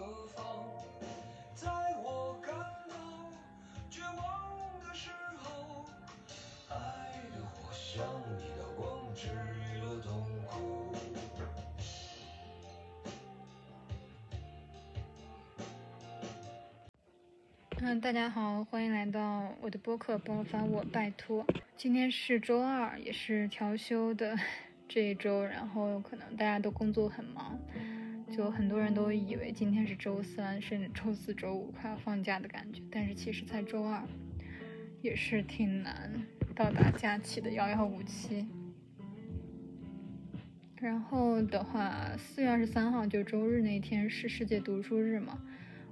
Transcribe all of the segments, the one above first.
何方？在我感到绝望的时候，爱的火像一道光，治愈了痛苦。嗯，大家好，欢迎来到我的播客《爆发我拜托》。今天是周二，也是调休的 这一周，然后可能大家都工作很忙，有很多人都以为今天是周三，甚至周四周五快要放假的感觉，但是其实才周二，也是挺难到达假期的遥遥无期。然后的话，四月二十三号就周日那天是世界读书日嘛。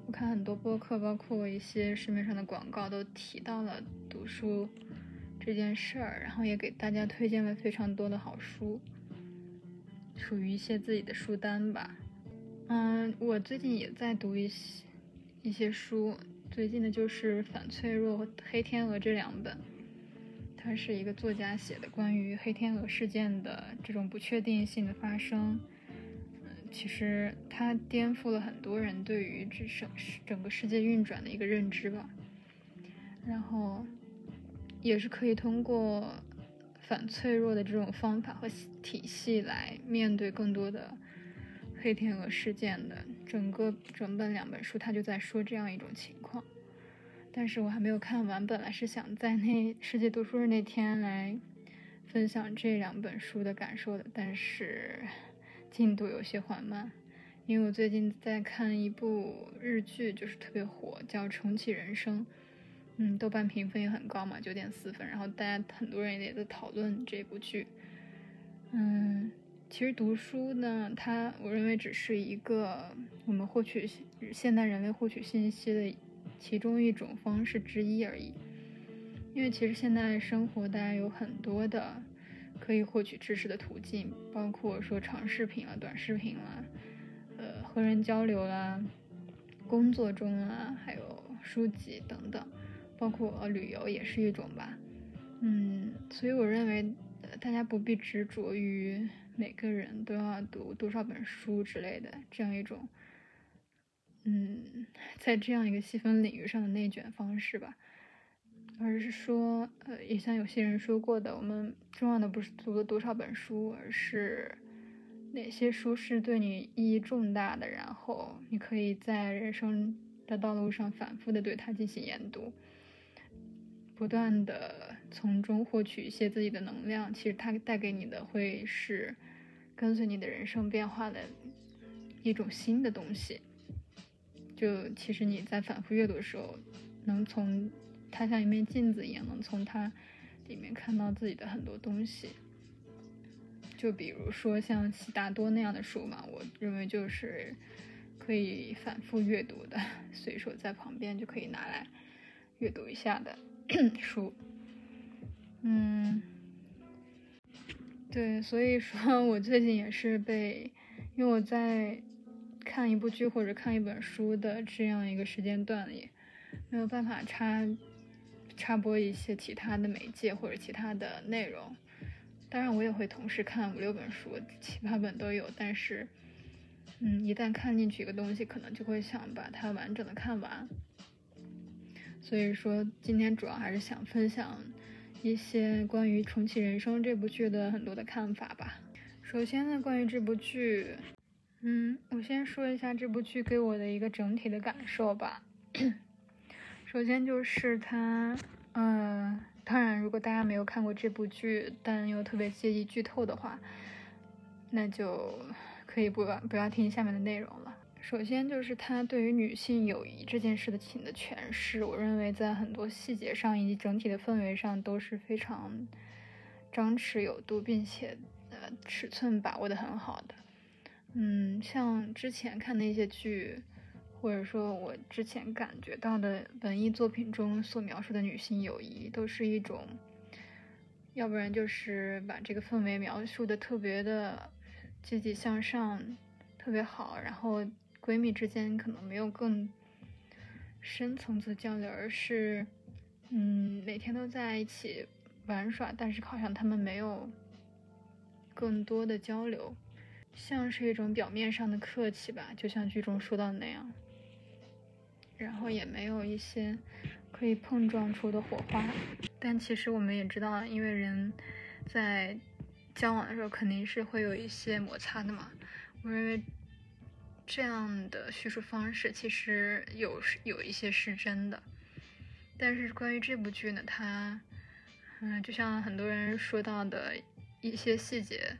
我看很多播客，包括一些市面上的广告，都提到了读书这件事儿，然后也给大家推荐了非常多的好书，属于一些自己的书单吧。嗯，我最近也在读一些一些书，最近的就是《反脆弱》和《黑天鹅》这两本，它是一个作家写的关于黑天鹅事件的这种不确定性的发生。其实它颠覆了很多人对于这整整个世界运转的一个认知吧，然后也是可以通过反脆弱的这种方法和体系来面对更多的黑天鹅事件的。整个整本两本书，他就在说这样一种情况，但是我还没有看完，本来是想在那世界读书日那天来分享这两本书的感受的，但是。进度有些缓慢，因为我最近在看一部日剧，就是特别火，叫《重启人生》。嗯，豆瓣评分也很高嘛，九点四分。然后大家很多人也在讨论这部剧。嗯，其实读书呢，它我认为只是一个我们获取现代人类获取信息的其中一种方式之一而已。因为其实现代生活大家有很多的。可以获取知识的途径，包括说长视频啊、短视频了，呃，和人交流啦，工作中啊，还有书籍等等，包括旅游也是一种吧。嗯，所以我认为大家不必执着于每个人都要读多少本书之类的这样一种，嗯，在这样一个细分领域上的内卷方式吧。而是说，呃，也像有些人说过的，我们重要的不是读了多少本书，而是哪些书是对你意义重大的，然后你可以在人生的道路上反复的对它进行研读，不断的从中获取一些自己的能量。其实它带给你的会是跟随你的人生变化的一种新的东西。就其实你在反复阅读的时候，能从。它像一面镜子一样，能从它里面看到自己的很多东西。就比如说像悉达多那样的书嘛，我认为就是可以反复阅读的，随手在旁边就可以拿来阅读一下的 书。嗯，对，所以说我最近也是被，因为我在看一部剧或者看一本书的这样一个时间段里，没有办法插。插播一些其他的媒介或者其他的内容，当然我也会同时看五六本书，七八本都有。但是，嗯，一旦看进去一个东西，可能就会想把它完整的看完。所以说，今天主要还是想分享一些关于《重启人生》这部剧的很多的看法吧。首先呢，关于这部剧，嗯，我先说一下这部剧给我的一个整体的感受吧。首先就是它，嗯，当然，如果大家没有看过这部剧，但又特别介意剧透的话，那就可以不不要听下面的内容了。首先就是他对于女性友谊这件事的情的诠释，我认为在很多细节上以及整体的氛围上都是非常张弛有度，并且呃尺寸把握的很好的。嗯，像之前看那些剧。或者说，我之前感觉到的文艺作品中所描述的女性友谊，都是一种，要不然就是把这个氛围描述的特别的积极向上，特别好，然后闺蜜之间可能没有更深层次交流，而是，嗯，每天都在一起玩耍，但是好像他们没有更多的交流。像是一种表面上的客气吧，就像剧中说到的那样。然后也没有一些可以碰撞出的火花。但其实我们也知道，因为人在交往的时候肯定是会有一些摩擦的嘛。我认为这样的叙述方式其实有有一些是真的。但是关于这部剧呢，它嗯，就像很多人说到的一些细节，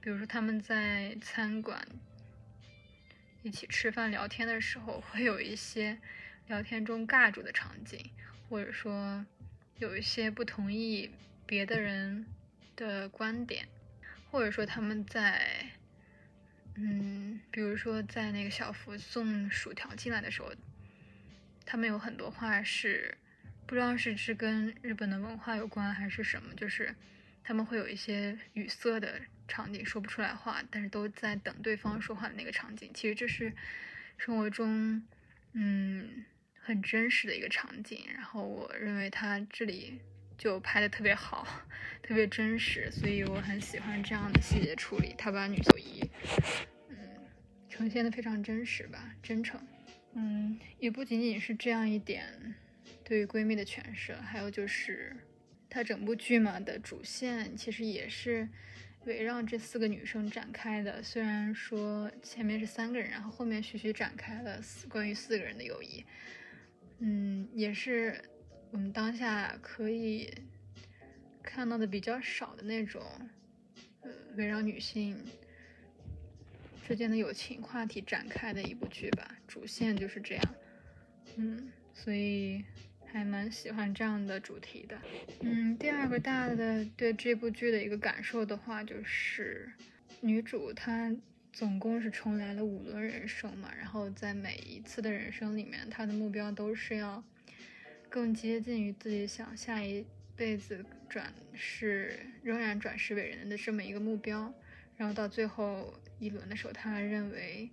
比如说他们在餐馆。一起吃饭聊天的时候，会有一些聊天中尬住的场景，或者说有一些不同意别的人的观点，或者说他们在，嗯，比如说在那个小福送薯条进来的时候，他们有很多话是不知道是是跟日本的文化有关还是什么，就是他们会有一些语塞的。场景说不出来话，但是都在等对方说话的那个场景，其实这是生活中嗯很真实的一个场景。然后我认为他这里就拍的特别好，特别真实，所以我很喜欢这样的细节处理。他把女友谊嗯呈现的非常真实吧，真诚。嗯，也不仅仅是这样一点对于闺蜜的诠释，还有就是他整部剧嘛的主线其实也是。围绕这四个女生展开的，虽然说前面是三个人，然后后面徐徐展开了四关于四个人的友谊，嗯，也是我们当下可以看到的比较少的那种，呃，围绕女性之间的友情话题展开的一部剧吧，主线就是这样，嗯，所以。还蛮喜欢这样的主题的，嗯，第二个大的对这部剧的一个感受的话，就是女主她总共是重来了五轮人生嘛，然后在每一次的人生里面，她的目标都是要更接近于自己想下一辈子转世仍然转世为人的这么一个目标，然后到最后一轮的时候，他认为，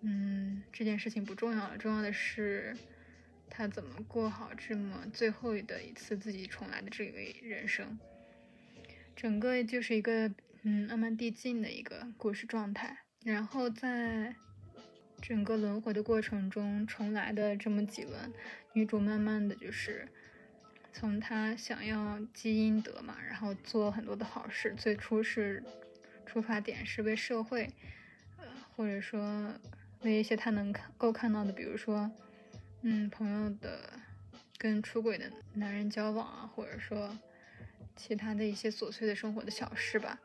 嗯，这件事情不重要了，重要的是。他怎么过好这么最后的一次自己重来的这个人生？整个就是一个嗯慢慢递进的一个故事状态。然后在整个轮回的过程中，重来的这么几轮，女主慢慢的就是从她想要积阴德嘛，然后做很多的好事。最初是出发点是为社会，呃，或者说为一些她能看够看到的，比如说。嗯，朋友的跟出轨的男人交往啊，或者说其他的一些琐碎的生活的小事吧，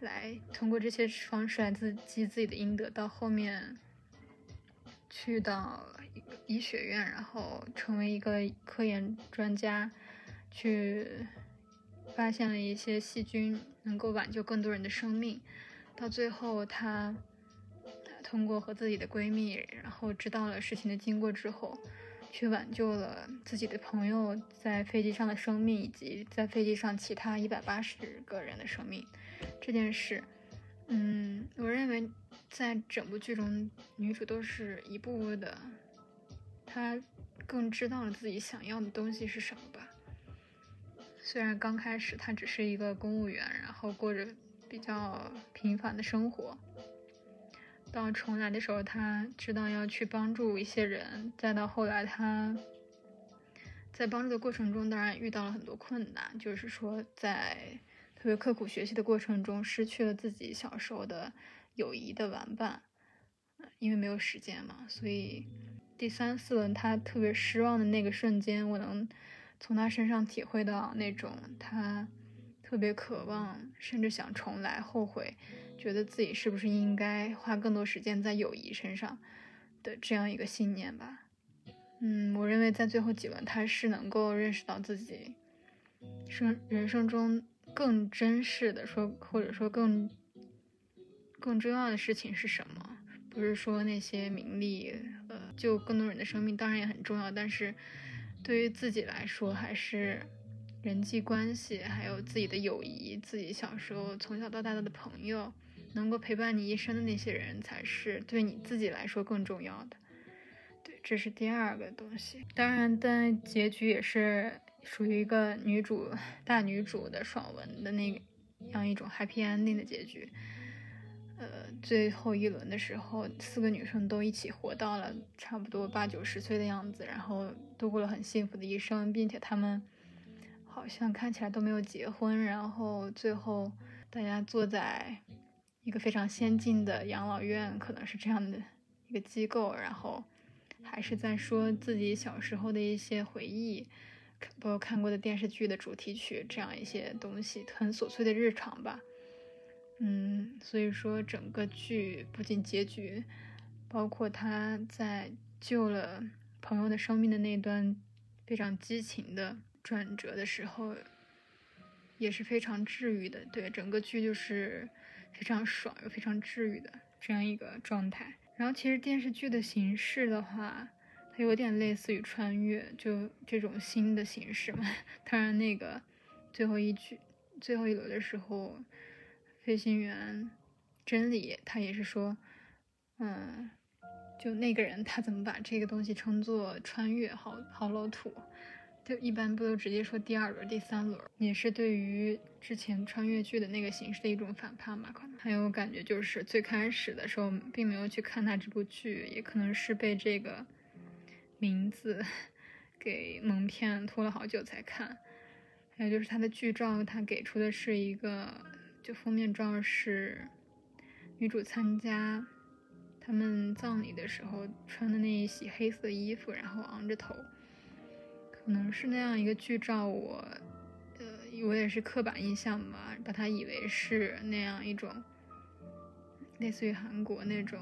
来通过这些方式来自积自己的阴德，到后面去到医学院，然后成为一个科研专家，去发现了一些细菌，能够挽救更多人的生命，到最后他。通过和自己的闺蜜，然后知道了事情的经过之后，去挽救了自己的朋友在飞机上的生命，以及在飞机上其他一百八十个人的生命。这件事，嗯，我认为在整部剧中，女主都是一步步的，她更知道了自己想要的东西是什么吧。虽然刚开始她只是一个公务员，然后过着比较平凡的生活。到重来的时候，她知道要去帮助一些人，再到后来，她在帮助的过程中，当然遇到了很多困难，就是说在特别刻苦学习的过程中，失去了自己小时候的友谊的玩伴，因为没有时间嘛。所以第三四轮他特别失望的那个瞬间，我能从他身上体会到那种他特别渴望，甚至想重来，后悔。觉得自己是不是应该花更多时间在友谊身上的这样一个信念吧？嗯，我认为在最后几轮，他是能够认识到自己生人生中更珍视的，说或者说更更重要的事情是什么？不是说那些名利，呃，救更多人的生命当然也很重要，但是对于自己来说，还是人际关系，还有自己的友谊，自己小时候从小到大的朋友。能够陪伴你一生的那些人，才是对你自己来说更重要的。对，这是第二个东西。当然，但结局也是属于一个女主大女主的爽文的那样一种 happy ending 的结局。呃，最后一轮的时候，四个女生都一起活到了差不多八九十岁的样子，然后度过了很幸福的一生，并且她们好像看起来都没有结婚，然后最后大家坐在一个非常先进的养老院，可能是这样的一个机构，然后还是在说自己小时候的一些回忆，包括看过的电视剧的主题曲这样一些东西，很琐碎的日常吧。嗯，所以说整个剧不仅结局，包括他在救了朋友的生命的那段非常激情的转折的时候，也是非常治愈的。对，整个剧就是非常爽又非常治愈的这样一个状态。然后其实电视剧的形式的话，它有点类似于穿越，就这种新的形式嘛。当然，那个最后一句最后一轮的时候。飞行员真理，他也是说，嗯，就那个人他怎么把这个东西称作穿越，好好老土，就一般不都直接说第二轮、第三轮，也是对于之前穿越剧的那个形式的一种反叛吧？可能还有感觉就是最开始的时候并没有去看他这部剧，也可能是被这个名字 给蒙骗，拖了好久才看。还有就是他的剧照，他给出的是一个。就封面照是女主参加他们葬礼的时候穿的那一袭黑色衣服，然后昂着头，可能是那样一个剧照。我，呃，我也是刻板印象吧，把它以为是那样一种类似于韩国那种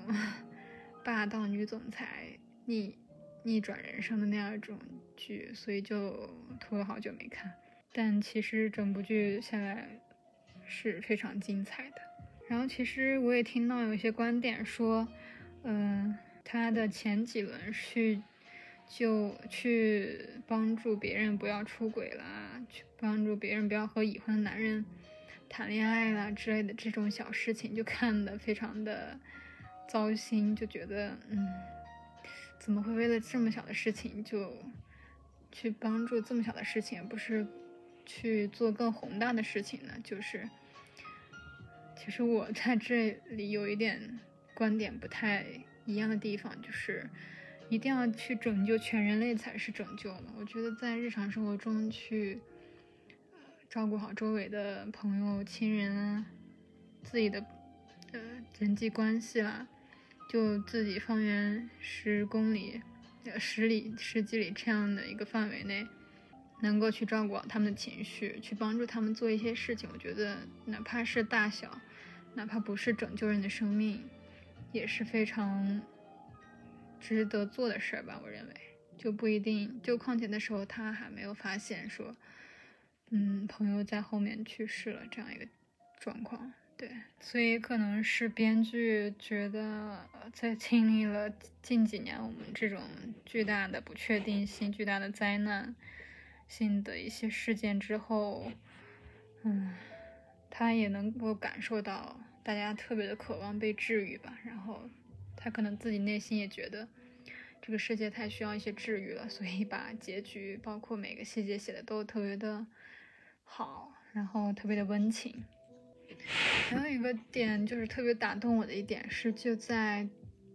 霸道女总裁逆逆转人生的那样一种剧，所以就拖了好久没看。但其实整部剧下来。是非常精彩的。然后其实我也听到有一些观点说，嗯，他的前几轮去就去帮助别人不要出轨啦，去帮助别人不要和已婚男人谈恋爱啦之类的这种小事情，就看得非常的糟心，就觉得嗯，怎么会为了这么小的事情就去帮助这么小的事情，不是去做更宏大的事情呢？就是。其实我在这里有一点观点不太一样的地方，就是一定要去拯救全人类才是拯救了。我觉得在日常生活中去照顾好周围的朋友、亲人啊，自己的呃人际关系啦，就自己方圆十公里、十里、十几里这样的一个范围内，能够去照顾好他们的情绪，去帮助他们做一些事情，我觉得哪怕是大小。哪怕不是拯救人的生命，也是非常值得做的事儿吧。我认为，就不一定。就况且那时候他还没有发现说，嗯，朋友在后面去世了这样一个状况。对，所以可能是编剧觉得，在经历了近几年我们这种巨大的不确定性、巨大的灾难性的一些事件之后，嗯。他也能够感受到大家特别的渴望被治愈吧，然后他可能自己内心也觉得这个世界太需要一些治愈了，所以把结局包括每个细节写的都特别的好，然后特别的温情。还有一个点就是特别打动我的一点是，就在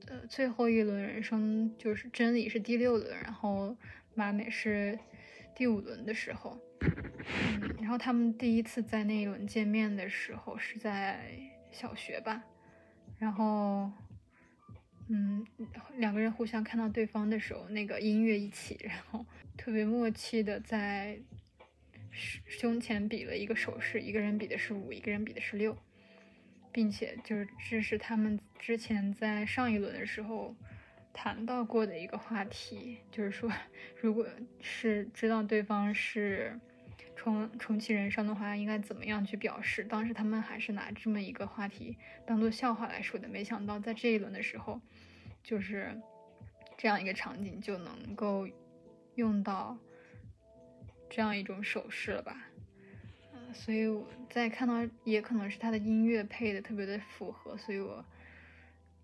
呃最后一轮人生，就是真理是第六轮，然后马美是第五轮的时候。嗯，然后他们第一次在那一轮见面的时候是在小学吧，然后，嗯，两个人互相看到对方的时候，那个音乐一起，然后特别默契的在胸前比了一个手势，一个人比的是五，一个人比的是六，并且就是这是他们之前在上一轮的时候。谈到过的一个话题，就是说，如果是知道对方是重重启人生的话，应该怎么样去表示？当时他们还是拿这么一个话题当做笑话来说的。没想到在这一轮的时候，就是这样一个场景就能够用到这样一种手势了吧？嗯，所以我在看到，也可能是他的音乐配的特别的符合，所以我。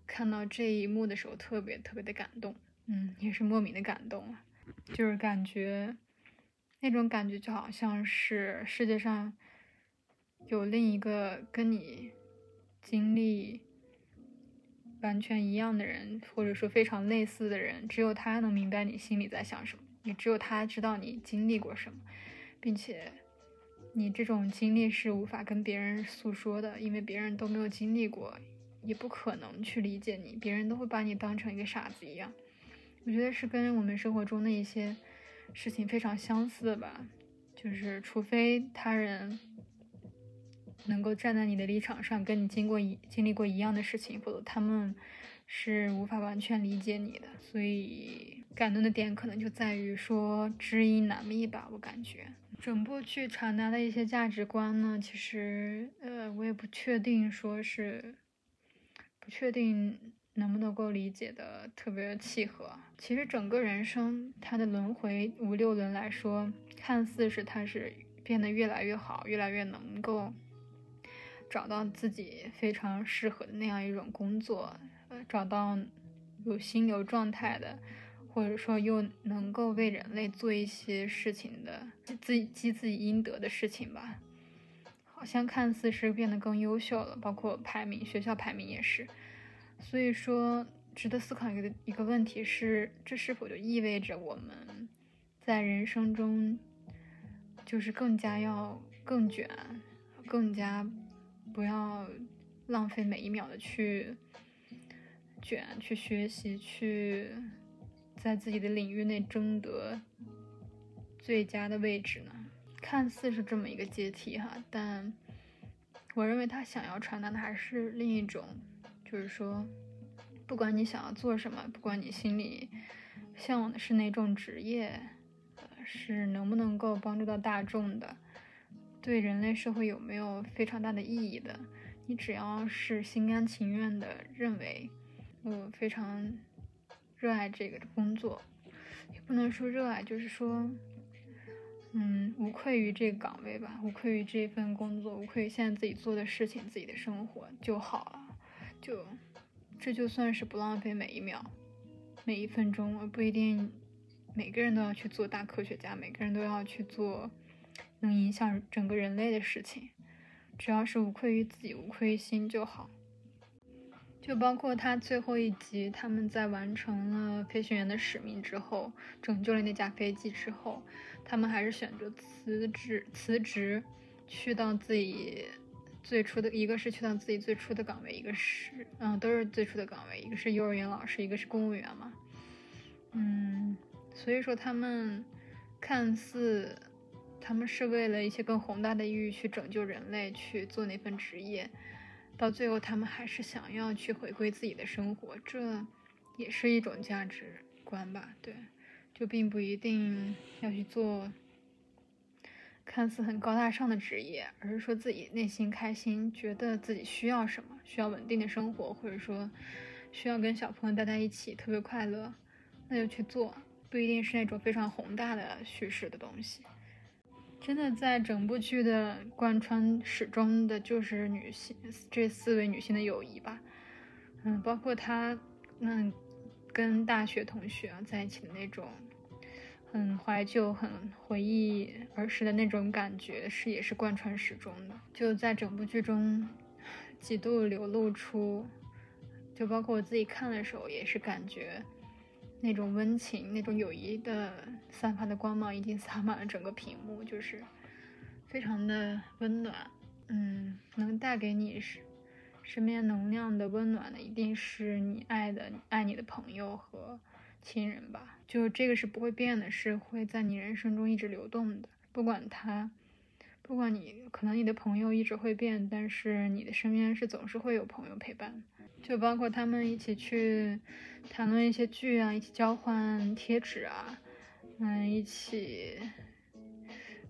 看到这一幕的时候，特别特别的感动，嗯，也是莫名的感动，就是感觉那种感觉就好像是世界上有另一个跟你经历完全一样的人，或者说非常类似的人，只有他能明白你心里在想什么，也只有他知道你经历过什么，并且你这种经历是无法跟别人诉说的，因为别人都没有经历过，也不可能去理解你，别人都会把你当成一个傻子一样。我觉得是跟我们生活中的一些事情非常相似吧，就是除非他人。能够站在你的立场上，跟你经过一经历过一样的事情，否则他们是无法完全理解你的。所以感动的点可能就在于说知音难觅吧，我感觉整部剧传达的一些价值观呢，其实呃我也不确定说是不确定能不能够理解的特别契合。其实整个人生它的轮回五六轮来说，看似是它是变得越来越好，越来越能够。找到自己非常适合的那样一种工作，呃，找到有心流状态的，或者说又能够为人类做一些事情的，自己积自己应得的事情吧。好像看似是变得更优秀了，包括排名，学校排名也是。所以说，值得思考一个一个问题是：这是否就意味着我们在人生中就是更加要更卷，更加？不要浪费每一秒的去卷、去学习、去在自己的领域内争得最佳的位置呢？看似是这么一个阶梯哈，但我认为他想要传达的还是另一种，就是说，不管你想要做什么，不管你心里向往的是哪种职业，是能不能够帮助到大众的。对人类社会有没有非常大的意义的？你只要是心甘情愿的认为，我非常热爱这个工作，也不能说热爱，就是说，嗯，无愧于这个岗位吧，无愧于这份工作，无愧于现在自己做的事情、自己的生活就好了。就这就算是不浪费每一秒、每一分钟。不一定每个人都要去做大科学家，每个人都要去做。能影响整个人类的事情，只要是无愧于自己、无愧于心就好。就包括他最后一集，他们在完成了飞行员的使命之后，拯救了那架飞机之后，他们还是选择辞职，辞职去到自己最初的一个是去到自己最初的岗位，一个是嗯都是最初的岗位，一个是幼儿园老师，一个是公务员嘛。嗯，所以说他们看似。他们是为了一些更宏大的意义去拯救人类，去做那份职业，到最后他们还是想要去回归自己的生活，这也是一种价值观吧？对，就并不一定要去做看似很高大上的职业，而是说自己内心开心，觉得自己需要什么，需要稳定的生活，或者说需要跟小朋友待在一起，特别快乐，那就去做，不一定是那种非常宏大的叙事的东西。真的在整部剧的贯穿始终的就是女性这四位女性的友谊吧，嗯，包括她那跟大学同学在一起的那种很怀旧、很回忆儿时的那种感觉，是也是贯穿始终的。就在整部剧中几度流露出，就包括我自己看的时候也是感觉。那种温情、那种友谊的散发的光芒，已经洒满了整个屏幕，就是非常的温暖。嗯，能带给你身身边能量的温暖的，一定是你爱的、爱你的朋友和亲人吧。就这个是不会变的，是会在你人生中一直流动的。不管他，不管你可能你的朋友一直会变，但是你的身边是总是会有朋友陪伴。就包括他们一起去谈论一些剧啊，一起交换贴纸啊，嗯，一起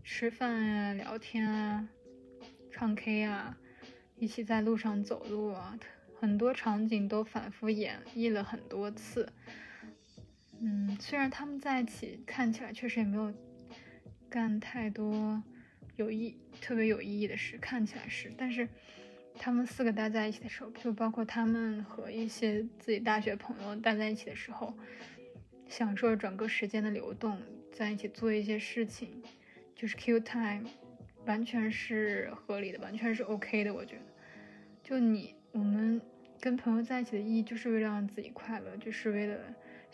吃饭啊、聊天啊、唱 K 啊，一起在路上走路啊，很多场景都反复演绎了很多次。嗯，虽然他们在一起看起来确实也没有干太多有意特别有意义的事，看起来是，但是。他们四个待在一起的时候，就包括他们和一些自己大学朋友待在一起的时候，享受整个时间的流动，在一起做一些事情，就是 Q time，完全是合理的，完全是 OK 的。我觉得，就你我们跟朋友在一起的意义就是为了让自己快乐，就是为了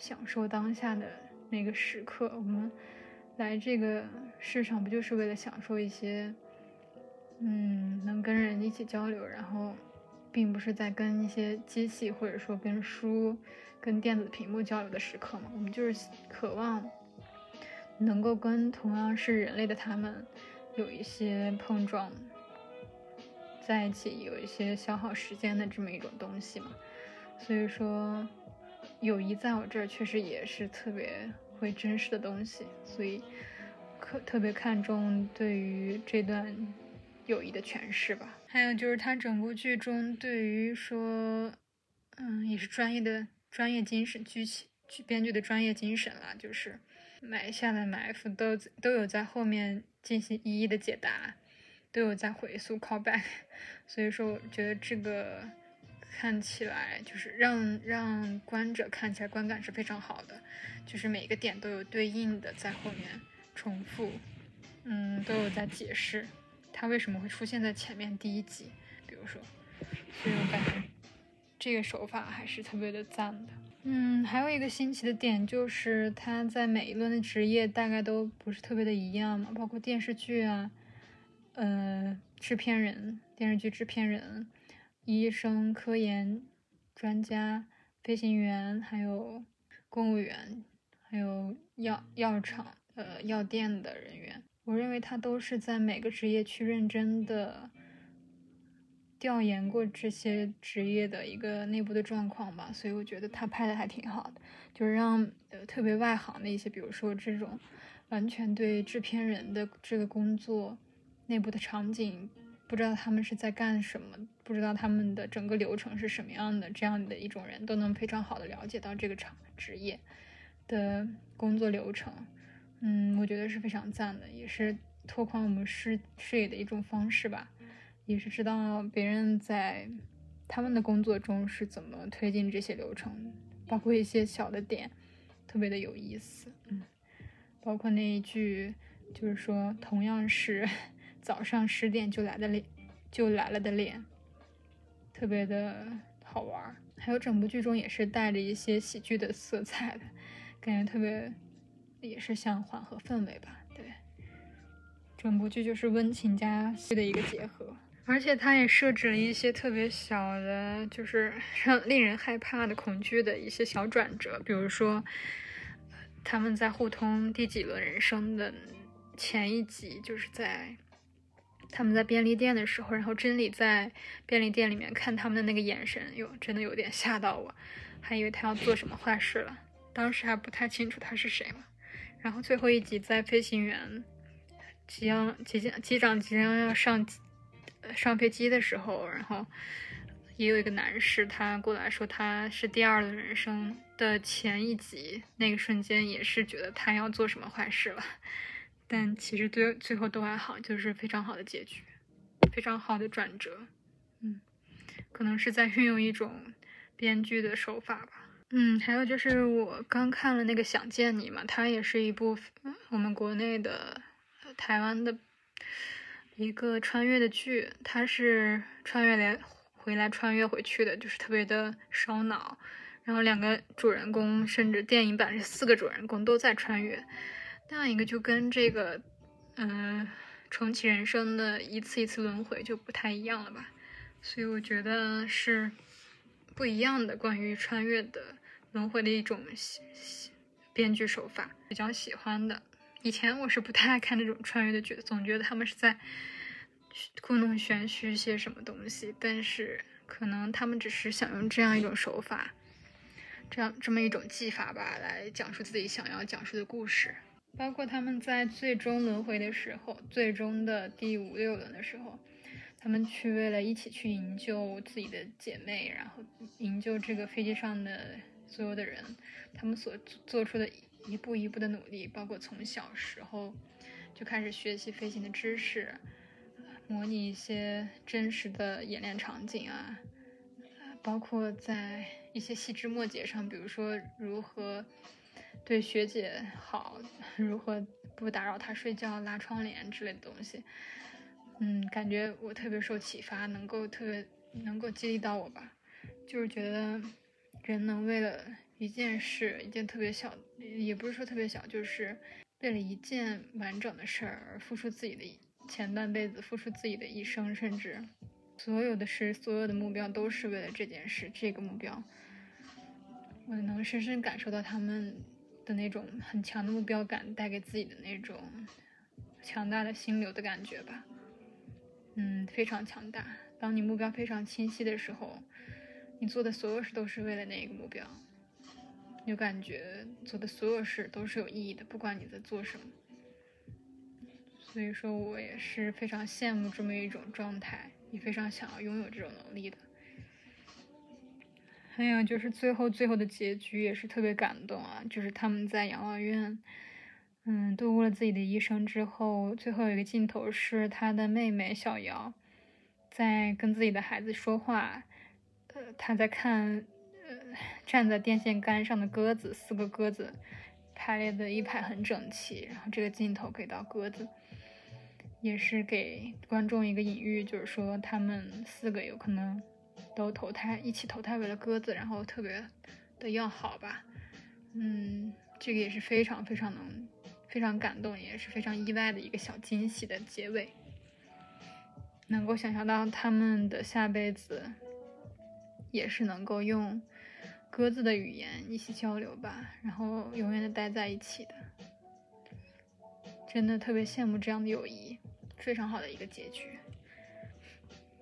享受当下的那个时刻。我们来这个世上不就是为了享受一些，嗯，能跟人一起交流，然后并不是在跟一些机器或者说跟书、跟电子屏幕交流的时刻嘛？我们就是渴望能够跟同样是人类的他们有一些碰撞。在一起有一些消耗时间的这么一种东西嘛，所以说友谊在我这儿确实也是特别会珍视的东西，所以可特别看重对于这段友谊的诠释吧。还有就是他整部剧中对于说，嗯，也是专业的专业精神，剧情剧编剧的专业精神啦，就是埋下的埋伏都都有在后面进行一一的解答。都有在回溯 callback，所以说我觉得这个看起来就是让让观者看起来观感是非常好的，就是每个点都有对应的在后面重复，嗯，都有在解释它为什么会出现在前面第一集，比如说，所以我感觉这个手法还是特别的赞的。嗯，还有一个新奇的点就是他在每一轮的职业大概都不是特别的一样嘛，包括电视剧啊。呃，制片人、电视剧制片人、医生、科研专家、飞行员，还有公务员，还有药药厂、呃药店的人员，我认为他都是在每个职业去认真的调研过这些职业的一个内部的状况吧，所以我觉得他拍的还挺好的，就是让呃特别外行的一些，比如说这种完全对制片人的这个工作。内部的场景，不知道他们是在干什么，不知道他们的整个流程是什么样的，这样的一种人都能非常好的了解到这个场职业的工作流程，嗯，我觉得是非常赞的，也是拓宽我们视视野的一种方式吧，也是知道别人在他们的工作中是怎么推进这些流程，包括一些小的点，特别的有意思，嗯，包括那一句就是说同样是。早上十点就来的脸，就来了的脸，特别的好玩。还有整部剧中也是带着一些喜剧的色彩的，感觉特别，也是像缓和氛围吧。对，整部剧就是温情加戏的一个结合，而且它也设置了一些特别小的，就是让令人害怕的恐惧的一些小转折，比如说他们在互通第几轮人生的前一集，就是在。他们在便利店的时候，然后真理在便利店里面看他们的那个眼神，哟，真的有点吓到我，还以为他要做什么坏事了。当时还不太清楚他是谁嘛。然后最后一集在飞行员即将即将机长即将要上上飞机的时候，然后也有一个男士他过来说他是第二轮人生的前一集，那个瞬间也是觉得他要做什么坏事了。但其实最最后都还好，就是非常好的结局，非常好的转折，嗯，可能是在运用一种编剧的手法吧，嗯，还有就是我刚看了那个《想见你》嘛，它也是一部我们国内的台湾的一个穿越的剧，它是穿越来回来穿越回去的，就是特别的烧脑，然后两个主人公，甚至电影版是四个主人公都在穿越。这样一个就跟这个，嗯，重启人生的一次一次轮回就不太一样了吧？所以我觉得是不一样的关于穿越的轮回的一种编剧手法，比较喜欢的。以前我是不太爱看这种穿越的剧，总觉得他们是在故弄玄虚些什么东西。但是可能他们只是想用这样一种手法，这样这么一种技法吧，来讲述自己想要讲述的故事。包括他们在最终轮回的时候，最终的第五六轮的时候，他们去为了一起去营救自己的姐妹，然后营救这个飞机上的所有的人，他们所做出的一步一步的努力，包括从小时候就开始学习飞行的知识，模拟一些真实的演练场景啊，包括在一些细枝末节上，比如说如何。对学姐好，如何不打扰她睡觉、拉窗帘之类的东西，嗯，感觉我特别受启发，能够特别能够激励到我吧。就是觉得人能为了一件事，一件特别小，也不是说特别小，就是为了一件完整的事儿而付出自己的前半辈子，付出自己的一生，甚至所有的事、所有的目标都是为了这件事、这个目标。我能深深感受到他们的那种很强的目标感带给自己的那种强大的心流的感觉吧。嗯，非常强大。当你目标非常清晰的时候，你做的所有事都是为了那个目标，你就感觉做的所有事都是有意义的，不管你在做什么。所以说我也是非常羡慕这么一种状态，也非常想要拥有这种能力的。还有就是最后最后的结局也是特别感动啊，就是他们在养老院，嗯，度过了自己的一生之后，最后一个镜头是他的妹妹小瑶在跟自己的孩子说话。呃，他在看，呃，站在电线杆上的鸽子，四个鸽子排列的一排很整齐。然后这个镜头给到鸽子，也是给观众一个隐喻，就是说他们四个有可能都投胎，一起投胎为了鸽子，然后特别的要好吧。嗯，这个也是非常非常能，非常感动，也是非常意外的一个小惊喜的结尾。能够想象到他们的下辈子。也是能够用鸽子的语言一起交流吧，然后永远的待在一起的，真的特别羡慕这样的友谊，非常好的一个结局。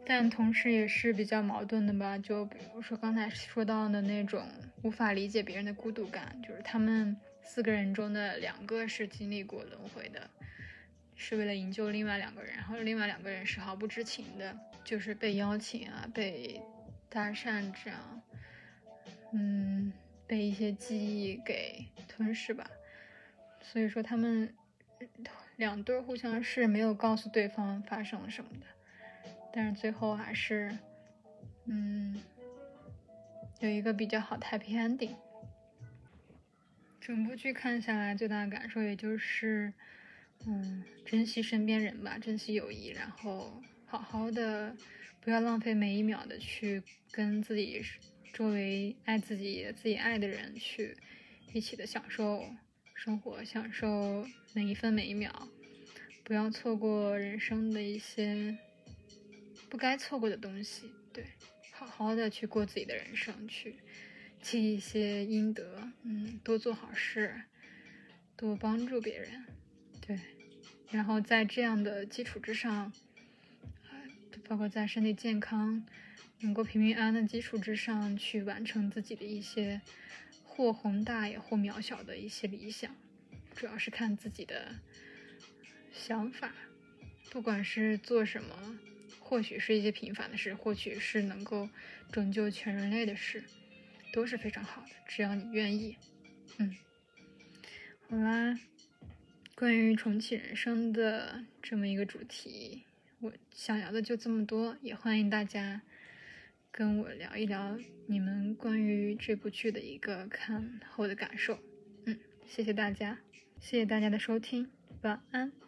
但同时也是比较矛盾的吧，就比如说刚才说到的那种无法理解别人的孤独感，就是他们四个人中的两个是经历过轮回的，是为了营救另外两个人，然后另外两个人是毫不知情的，就是被邀请啊，被。搭讪这样，嗯，被一些记忆给吞噬吧。所以说他们两对互相是没有告诉对方发生了什么的，但是最后还是，嗯，有一个比较好 happy ending。整部剧看下来，最大的感受也就是，嗯，珍惜身边人吧，珍惜友谊，然后好好的。不要浪费每一秒的去跟自己周围爱自己、自己爱的人去一起的享受生活，享受每一分每一秒。不要错过人生的一些不该错过的东西。对，好好的去过自己的人生，去积一些阴德。嗯，多做好事，多帮助别人。对，然后在这样的基础之上。包括在身体健康、能够平平安安的基础之上去完成自己的一些或宏大也或渺小的一些理想，主要是看自己的想法。不管是做什么，或许是一些平凡的事，或许是能够拯救全人类的事，都是非常好的。只要你愿意，嗯，好啦，关于重启人生的这么一个主题。我想聊的就这么多，也欢迎大家跟我聊一聊你们关于这部剧的一个看后的感受。嗯，谢谢大家，谢谢大家的收听，晚安。